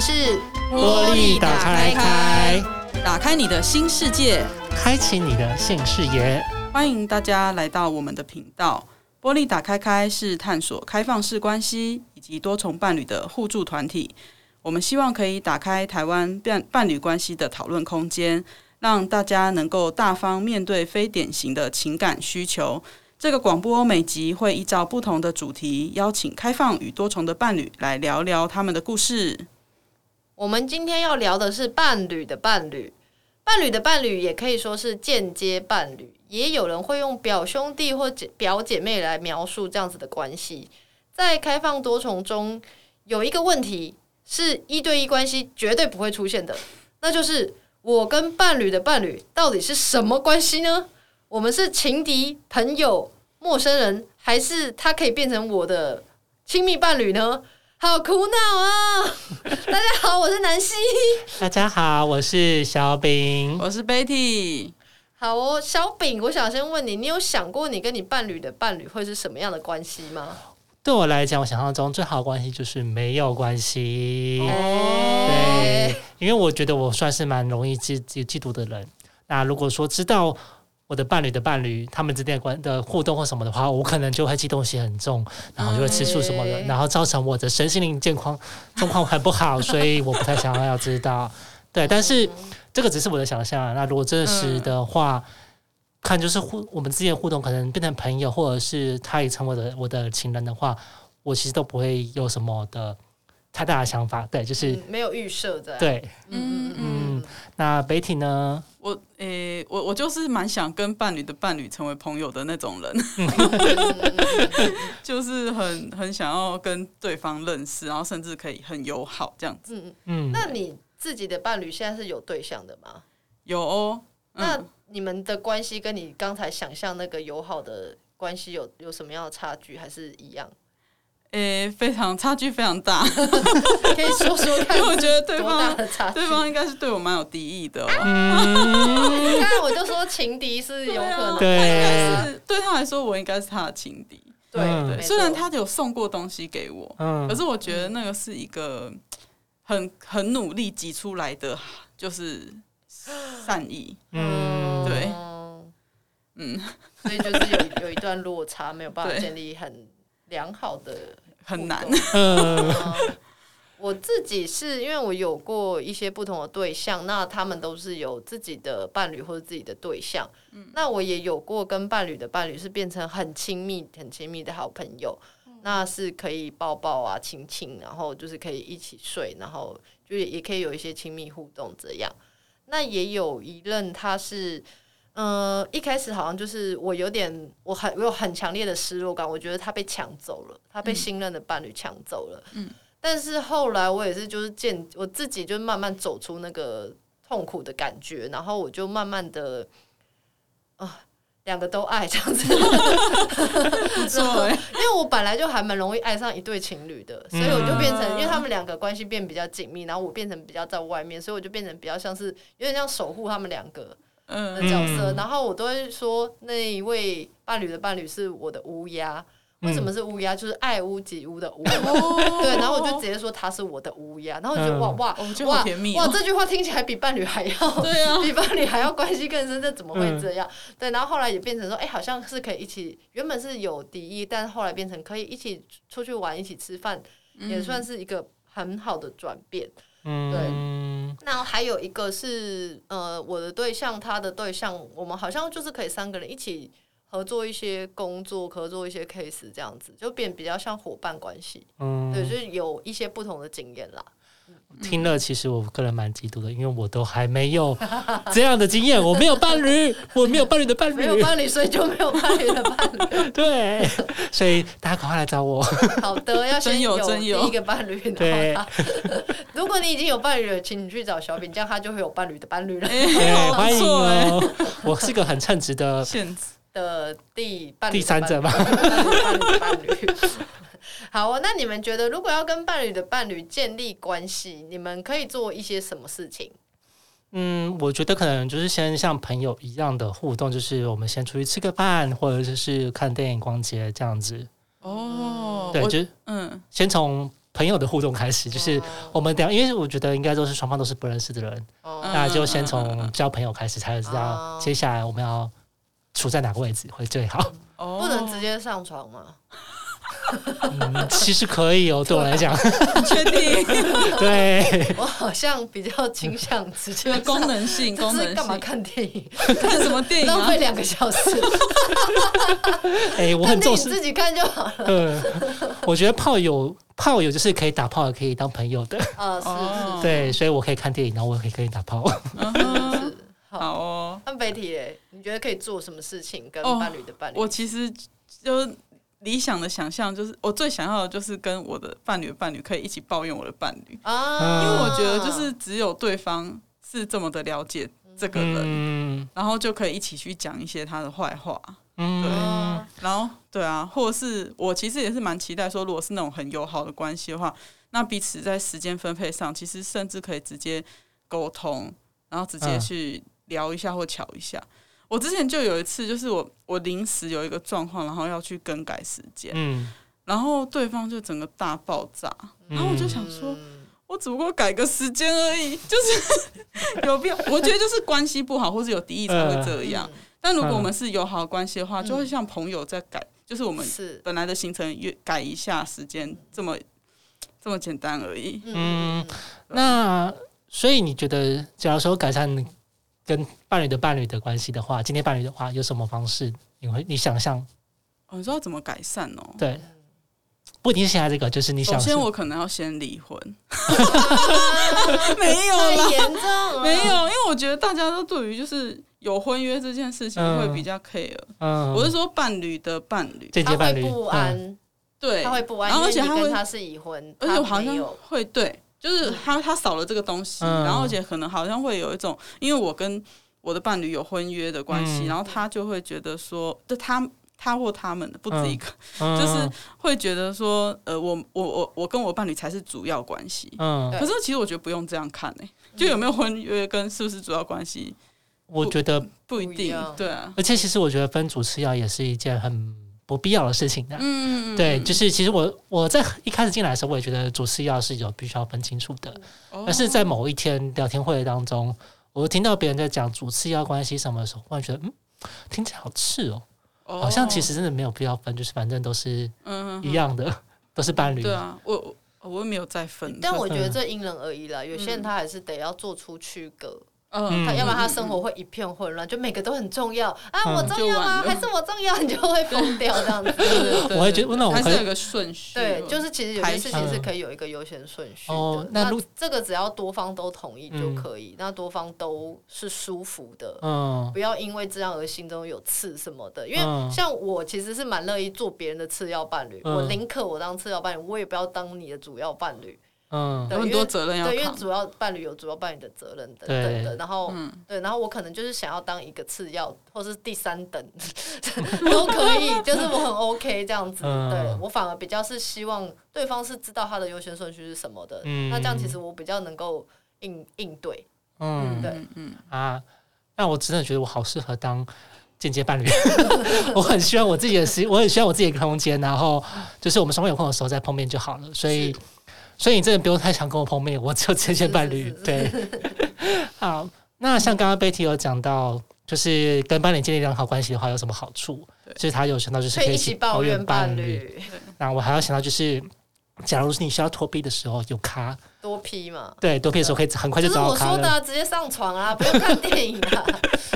们是玻璃打开开，打开你的新世界，开启你的新视野。欢迎大家来到我们的频道。玻璃打开开是探索开放式关系以及多重伴侣的互助团体。我们希望可以打开台湾伴伴侣关系的讨论空间，让大家能够大方面对非典型的情感需求。这个广播每集会依照不同的主题，邀请开放与多重的伴侣来聊聊他们的故事。我们今天要聊的是伴侣的伴侣，伴侣的伴侣也可以说是间接伴侣，也有人会用表兄弟或姐表姐妹来描述这样子的关系。在开放多重中，有一个问题是一对一关系绝对不会出现的，那就是我跟伴侣的伴侣到底是什么关系呢？我们是情敌、朋友、陌生人，还是他可以变成我的亲密伴侣呢？好苦恼啊！大家好，我是南希。大家好，我是小饼，我是 Betty。好哦，小饼，我想先问你，你有想过你跟你伴侣的伴侣会是什么样的关系吗？对我来讲，我想象中最好的关系就是没有关系。哦，对，因为我觉得我算是蛮容易嫉嫉嫉妒的人。那如果说知道。我的伴侣的伴侣，他们之间的关的互动或什么的话，我可能就会激动性很重，然后就会吃醋什么的，然后造成我的身心灵健康状况很不好，所以我不太想要知道。对，但是这个只是我的想象。那如果真实的话，看就是互我们之间的互动，可能变成朋友，或者是他也成为了我的情人的话，我其实都不会有什么的太大的想法。对，就是、嗯、没有预设的。对，嗯嗯嗯。那 Betty 呢？我诶、欸，我我就是蛮想跟伴侣的伴侣成为朋友的那种人，就是很很想要跟对方认识，然后甚至可以很友好这样子。嗯嗯。那你自己的伴侣现在是有对象的吗？有哦。嗯、那你们的关系跟你刚才想象那个友好的关系有有什么样的差距，还是一样？诶、欸，非常差距非常大，可以说说看。因为我觉得对方对方应该是对我蛮有敌意的。哦。你看，我就说情敌是有可能的。对，是对他来说，我应该是他的情敌。对对，虽然他有送过东西给我，嗯，可是我觉得那个是一个很很努力挤出来的，就是善意。嗯，对，嗯，所以就是有有一段落差，没有办法建立很。良好的很难。嗯，我自己是因为我有过一些不同的对象，那他们都是有自己的伴侣或者自己的对象。嗯，那我也有过跟伴侣的伴侣是变成很亲密、很亲密的好朋友，那是可以抱抱啊、亲亲，然后就是可以一起睡，然后就也可以有一些亲密互动这样。那也有一任他是。嗯、呃，一开始好像就是我有点，我很我有很强烈的失落感，我觉得他被抢走了，他被新任的伴侣抢走了。嗯，但是后来我也是就是见我自己就慢慢走出那个痛苦的感觉，然后我就慢慢的啊，呃、两个都爱这样子。不错，因为我本来就还蛮容易爱上一对情侣的，所以我就变成，因为他们两个关系变比较紧密，然后我变成比较在外面，所以我就变成比较像是有点像守护他们两个。的角色，然后我都会说那一位伴侣的伴侣是我的乌鸦。为什么是乌鸦？就是爱屋及乌的乌。对，然后我就直接说他是我的乌鸦。然后我觉得哇哇哇哇，这句话听起来比伴侣还要 对啊，比伴侣还要关系更深。这怎么会这样？对，然后后来也变成说，哎，好像是可以一起。原本是有敌意，但后来变成可以一起出去玩，一起吃饭，也算是一个很好的转变。嗯，对。那还有一个是，呃，我的对象，他的对象，我们好像就是可以三个人一起合作一些工作，合作一些 case，这样子就变比较像伙伴关系。嗯，对，就是有一些不同的经验啦。听了，其实我个人蛮嫉妒的，因为我都还没有 这样的经验，我没有伴侣，我没有伴侣的伴侣，没有伴侣，所以就没有伴侣的伴侣。对，所以大家赶快来找我。好的，要先有第一个伴侣。对，如果你已经有伴侣了，请你去找小饼，这样他就会有伴侣的伴侣了。对，欢迎哦，我是个很称职的的第第三者吧。伴侣。好哦，那你们觉得，如果要跟伴侣的伴侣建立关系，你们可以做一些什么事情？嗯，我觉得可能就是先像朋友一样的互动，就是我们先出去吃个饭，或者就是看电影、逛街这样子。哦，对，就是嗯，先从朋友的互动开始，就是我们等，因为我觉得应该都是双方都是不认识的人，那就先从交朋友开始，才会知道接下来我们要处在哪个位置会最好。哦不能直接上床吗？嗯，其实可以哦，对我来讲，确定？对，我好像比较倾向直接功能性，功能性。干嘛看电影？看什么电影？浪费两个小时。哎，我很重视自己看就好了。嗯，我觉得炮友炮友就是可以打炮，也可以当朋友的。啊，是，对，所以我可以看电影，然后我也可以跟你打炮。嗯，好哦。那 Betty，你觉得可以做什么事情跟伴侣的伴侣？我其实就。理想的想象就是，我最想要的就是跟我的伴侣的伴侣可以一起抱怨我的伴侣，啊，因为我觉得就是只有对方是这么的了解这个人，嗯、然后就可以一起去讲一些他的坏话，嗯、对，然后对啊，或者是我其实也是蛮期待说，如果是那种很友好的关系的话，那彼此在时间分配上，其实甚至可以直接沟通，然后直接去聊一下或巧一下。我之前就有一次，就是我我临时有一个状况，然后要去更改时间，嗯，然后对方就整个大爆炸，然后我就想说，我只不过改个时间而已，就是 有必要？我觉得就是关系不好或者有敌意才会这样，但如果我们是友好关系的话，就会像朋友在改，就是我们本来的行程越改一下时间，这么这么简单而已。嗯，那所以你觉得，假如说改善？跟伴侣的伴侣的关系的话，今天伴侣的话有什么方式？你会你想象？哦，你知道怎么改善哦？对，不一定是现在这个，就是你想。首先，我可能要先离婚。没有啦，严重没有，因为我觉得大家都对于就是有婚约这件事情会比较 care。嗯，我是说伴侣的伴侣，间接伴侣不安，对，他会不安，而且他跟他是已婚，而且好像会对。就是他，他少了这个东西，嗯、然后而且可能好像会有一种，因为我跟我的伴侣有婚约的关系，嗯、然后他就会觉得说，就他他或他们不止一个，嗯、就是会觉得说，呃，我我我我跟我伴侣才是主要关系。嗯，可是其实我觉得不用这样看呢、欸，就有没有婚约跟是不是主要关系，我觉得不一定，对啊。而且其实我觉得分主次要也是一件很。不必要的事情的，嗯，对，就是其实我我在一开始进来的时候，我也觉得主次要是有必须要分清楚的，但、哦、是在某一天聊天会当中，我听到别人在讲主次要关系什么的时候，忽然觉得嗯，听起来好刺哦，哦。好像其实真的没有必要分，就是反正都是一样的，嗯、哼哼都是伴侣。对啊，我我也没有再分，但我觉得这因人而异啦，有些人他还是得要做出区隔。嗯，他要不然他生活会一片混乱，就每个都很重要啊，我重要吗？还是我重要？你就会疯掉这样子。我会觉得，那我还是有个顺序。对，就是其实有些事情是可以有一个优先顺序的。那这个只要多方都同意就可以，那多方都是舒服的。嗯，不要因为这样而心中有刺什么的。因为像我其实是蛮乐意做别人的次要伴侣，我宁可我当次要伴侣，我也不要当你的主要伴侣。嗯，有很多责任要。对，因为主要伴侣有主要伴侣的责任等等的，然后，对，然后我可能就是想要当一个次要，或是第三等 都可以，就是我很 OK 这样子。对，我反而比较是希望对方是知道他的优先顺序是什么的，那这样其实我比较能够应应对。嗯，对，嗯啊，那我真的觉得我好适合当间接伴侣，我很希望我自己的时，我很希望我自己的空间，然后就是我们双方有空的时候再碰面就好了，所以。所以你真的不用太想跟我碰面，我只有这些伴侣。对，好，那像刚刚 Betty 有讲到，就是跟伴侣建立良好关系的话，有什么好处？对就是他有想到就是可以一起抱怨伴侣。那我还要想到就是，假如是你需要脱皮的时候，有卡多 P 嘛？对，多 P 的时候可以很快就找到咖了。我说的、啊，直接上床啊，不用看电影啊。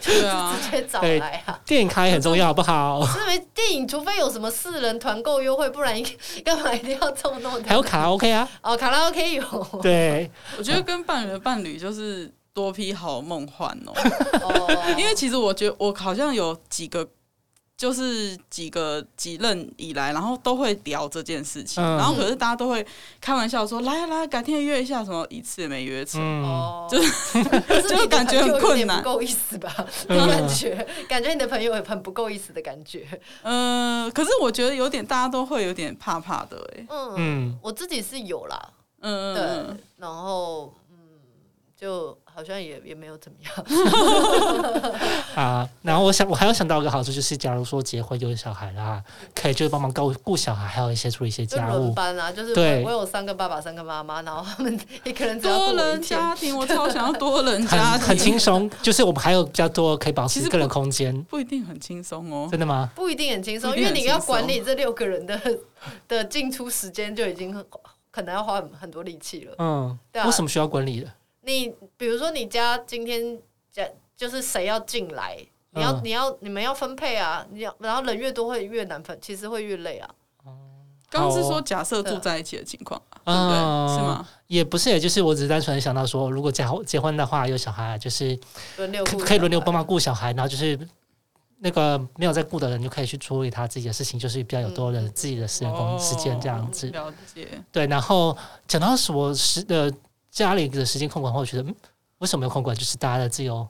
对啊，直接找来啊！电影卡也很重要，好不好？因为电影，除非有什么四人团购优惠，不然干嘛一定要这么多？还有卡拉 OK 啊？哦，卡拉 OK 有。对，我觉得跟伴侣的伴侣就是多批好梦幻哦。哦，因为其实我觉得我好像有几个。就是几个几任以来，然后都会聊这件事情，嗯、然后可是大家都会开玩笑说：“来来，改天约一下。”什么一次也没约成，嗯、就是就感觉很困难，不够意思吧？嗯、感觉感觉你的朋友也很不够意思的感觉。嗯，可是我觉得有点，大家都会有点怕怕的哎。嗯，我自己是有啦。嗯，对，然后。就好像也也没有怎么样 啊。然后我想，我还要想到一个好处，就是假如说结婚有小孩啦，可以就是帮忙顾顾小孩，还有一些处理一些家务。轮班啊，就是对我有三个爸爸，三个妈妈，然后他们一个人只要多人家庭，我超想要多人家庭，很轻松。就是我们还有比较多可以保持个人空间，不一定很轻松哦。真的吗？不一定很轻松，因为你要管理这六个人的 的进出时间，就已经可能要花很很多力气了。嗯，对啊。为什么需要管理的？你比如说，你家今天家就是谁要进来，你要你要你们要分配啊，你要然后人越多会越难分，其实会越累啊。刚刚是说假设住在一起的情况，对不对？是吗？也不是，也就是我只是单纯想到说，如果结结婚的话，有小孩，就是轮流可以轮流帮忙顾小孩，然后就是那个没有在顾的人就可以去处理他自己的事情，就是比较有多的自己的私人工时间这样子。了解。对，然后讲到什么时的。家里的时间空管，我觉得，嗯，为什么要空管？就是大家的自由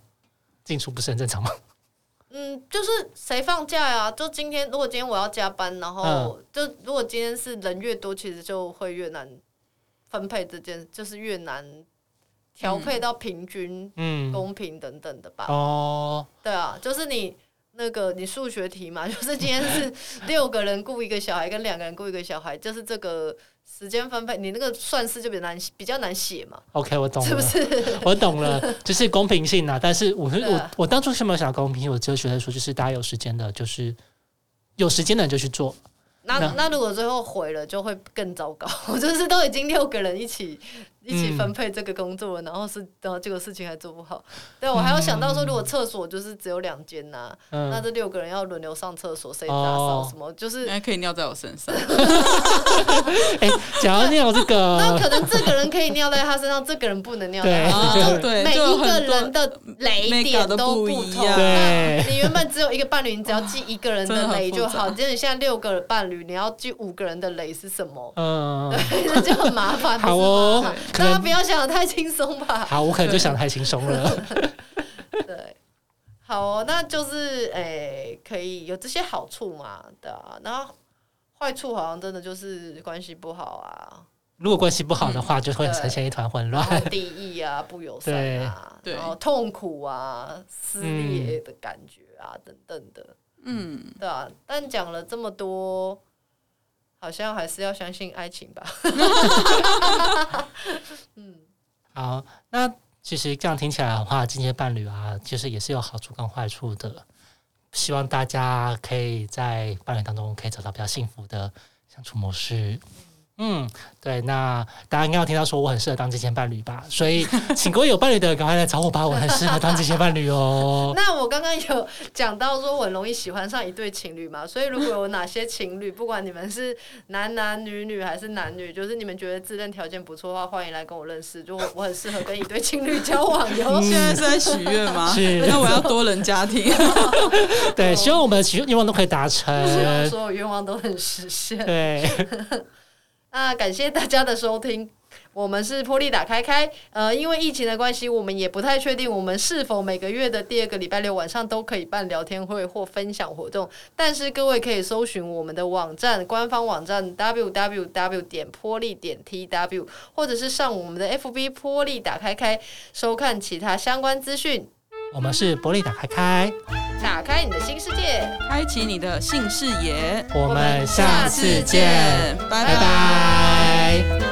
进出不是很正常吗？嗯，就是谁放假呀？就今天，如果今天我要加班，然后、嗯、就如果今天是人越多，其实就会越难分配这件，就是越难调配到平均、嗯、公平等等的吧。哦，对啊，就是你那个你数学题嘛，就是今天是 六个人雇一个小孩，跟两个人雇一个小孩，就是这个。时间分配，你那个算式就比较难，比较难写嘛。OK，我懂了，是不是？我懂了，就是公平性啊。但是我，我我我当初是没有想公平，我只有觉得说，就是大家有时间的，就是有时间的人就去做。那那，那如果最后毁了，就会更糟糕。就是都已经六个人一起。一起分配这个工作，嗯、然后是，然后这个事情还做不好。对，我还有想到说，如果厕所就是只有两间呐，嗯、那这六个人要轮流上厕所，谁打扫什么，哦、就是还可以尿在我身上。哎、欸，讲到尿这个，那可能这个人可以尿在他身上，这个人不能尿在他身上。对，每一个人的雷点都不同。对，你原本只有一个伴侣，你只要记一个人的雷就好。今天你现在六个伴侣，你要记五个人的雷是什么？嗯，对，那就很麻烦。好哦。大家不要想得太轻松吧。好，我可能就想得太轻松了。对，好哦，那就是诶、欸，可以有这些好处嘛，对啊。然后坏处好像真的就是关系不好啊。如果关系不好的话，嗯、就会呈现一团混乱、敌意啊、不友善啊，对然后痛苦啊、撕裂的感觉啊、嗯、等等的。嗯，对啊。但讲了这么多。好像还是要相信爱情吧。嗯，好，那其实这样听起来的话，这些伴侣啊，其实也是有好处跟坏处的。希望大家可以在伴侣当中可以找到比较幸福的相处模式。嗯，对，那大家应该要听到说我很适合当这些伴侣吧？所以，请各位有伴侣的赶快来找我吧，我很适合当这些伴侣哦。那我刚刚有讲到说我很容易喜欢上一对情侣嘛，所以如果有哪些情侣，不管你们是男男女女还是男女，就是你们觉得自认条件不错的话，欢迎来跟我认识，就我很适合跟一对情侣交往哟。嗯、现在是在许愿吗？是，那我要多人家庭。对，希望我们的许愿望都可以达成，希望所有愿望都很实现。对。那感谢大家的收听，我们是波莉打开开。呃，因为疫情的关系，我们也不太确定我们是否每个月的第二个礼拜六晚上都可以办聊天会或分享活动。但是各位可以搜寻我们的网站，官方网站 www 点波莉点 tw，或者是上我们的 FB 波莉打开开，收看其他相关资讯。我们是玻璃打开开，打开你的新世界，开启你的性视野。我们下次见，拜拜。